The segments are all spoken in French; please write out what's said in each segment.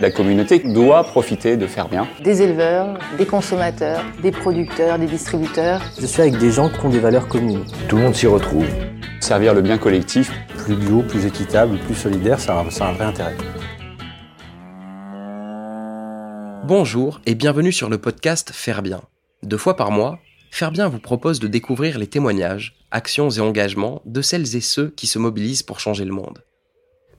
La communauté doit profiter de faire bien. Des éleveurs, des consommateurs, des producteurs, des distributeurs. Je suis avec des gens qui ont des valeurs communes. Tout le monde s'y retrouve. Servir le bien collectif. Plus bio, plus équitable, plus solidaire, ça a un vrai intérêt. Bonjour et bienvenue sur le podcast Faire bien. Deux fois par mois, Faire bien vous propose de découvrir les témoignages, actions et engagements de celles et ceux qui se mobilisent pour changer le monde.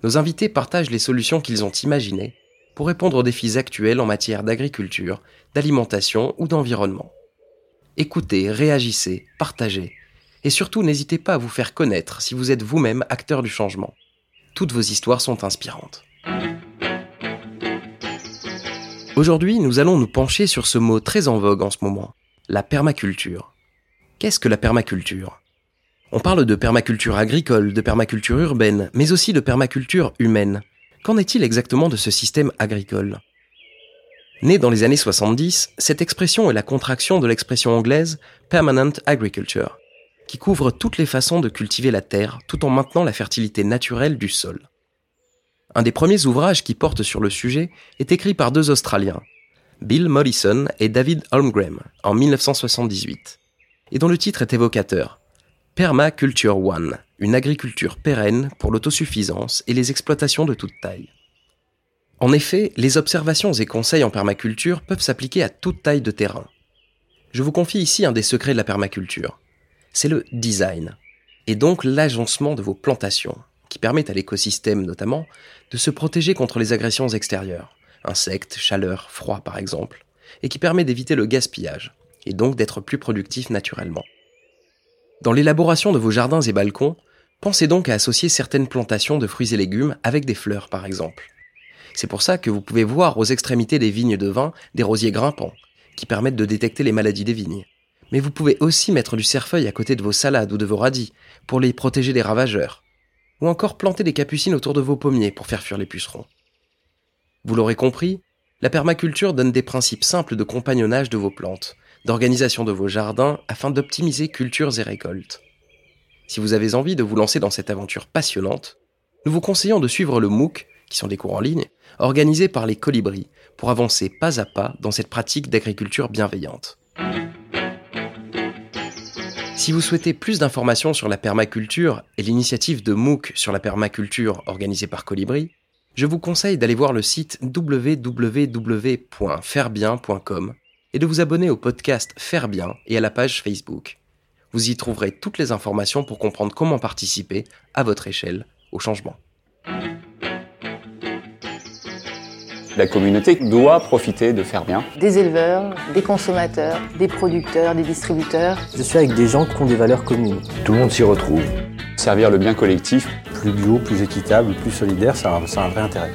Nos invités partagent les solutions qu'ils ont imaginées pour répondre aux défis actuels en matière d'agriculture, d'alimentation ou d'environnement. Écoutez, réagissez, partagez, et surtout n'hésitez pas à vous faire connaître si vous êtes vous-même acteur du changement. Toutes vos histoires sont inspirantes. Aujourd'hui, nous allons nous pencher sur ce mot très en vogue en ce moment, la permaculture. Qu'est-ce que la permaculture? On parle de permaculture agricole, de permaculture urbaine, mais aussi de permaculture humaine. Qu'en est-il exactement de ce système agricole? Né dans les années 70, cette expression est la contraction de l'expression anglaise Permanent Agriculture, qui couvre toutes les façons de cultiver la terre tout en maintenant la fertilité naturelle du sol. Un des premiers ouvrages qui porte sur le sujet est écrit par deux Australiens, Bill Mollison et David Holmgren, en 1978, et dont le titre est évocateur. Permaculture One, une agriculture pérenne pour l'autosuffisance et les exploitations de toute taille. En effet, les observations et conseils en permaculture peuvent s'appliquer à toute taille de terrain. Je vous confie ici un des secrets de la permaculture. C'est le design, et donc l'agencement de vos plantations, qui permettent à l'écosystème notamment de se protéger contre les agressions extérieures, insectes, chaleur, froid par exemple, et qui permet d'éviter le gaspillage, et donc d'être plus productif naturellement. Dans l'élaboration de vos jardins et balcons, pensez donc à associer certaines plantations de fruits et légumes avec des fleurs par exemple. C'est pour ça que vous pouvez voir aux extrémités des vignes de vin des rosiers grimpants, qui permettent de détecter les maladies des vignes. Mais vous pouvez aussi mettre du cerfeuil à côté de vos salades ou de vos radis, pour les protéger des ravageurs, ou encore planter des capucines autour de vos pommiers pour faire fuir les pucerons. Vous l'aurez compris, la permaculture donne des principes simples de compagnonnage de vos plantes, d'organisation de vos jardins afin d'optimiser cultures et récoltes. Si vous avez envie de vous lancer dans cette aventure passionnante, nous vous conseillons de suivre le MOOC, qui sont des cours en ligne, organisés par les colibris, pour avancer pas à pas dans cette pratique d'agriculture bienveillante. Si vous souhaitez plus d'informations sur la permaculture et l'initiative de MOOC sur la permaculture organisée par Colibri, je vous conseille d'aller voir le site www.fairebien.com et de vous abonner au podcast Faire Bien et à la page Facebook. Vous y trouverez toutes les informations pour comprendre comment participer, à votre échelle, au changement. La communauté doit profiter de faire bien. Des éleveurs, des consommateurs, des producteurs, des distributeurs. Je suis avec des gens qui ont des valeurs communes. Tout le monde s'y retrouve. Servir le bien collectif. Plus bio, plus équitable, plus solidaire, ça a un vrai intérêt.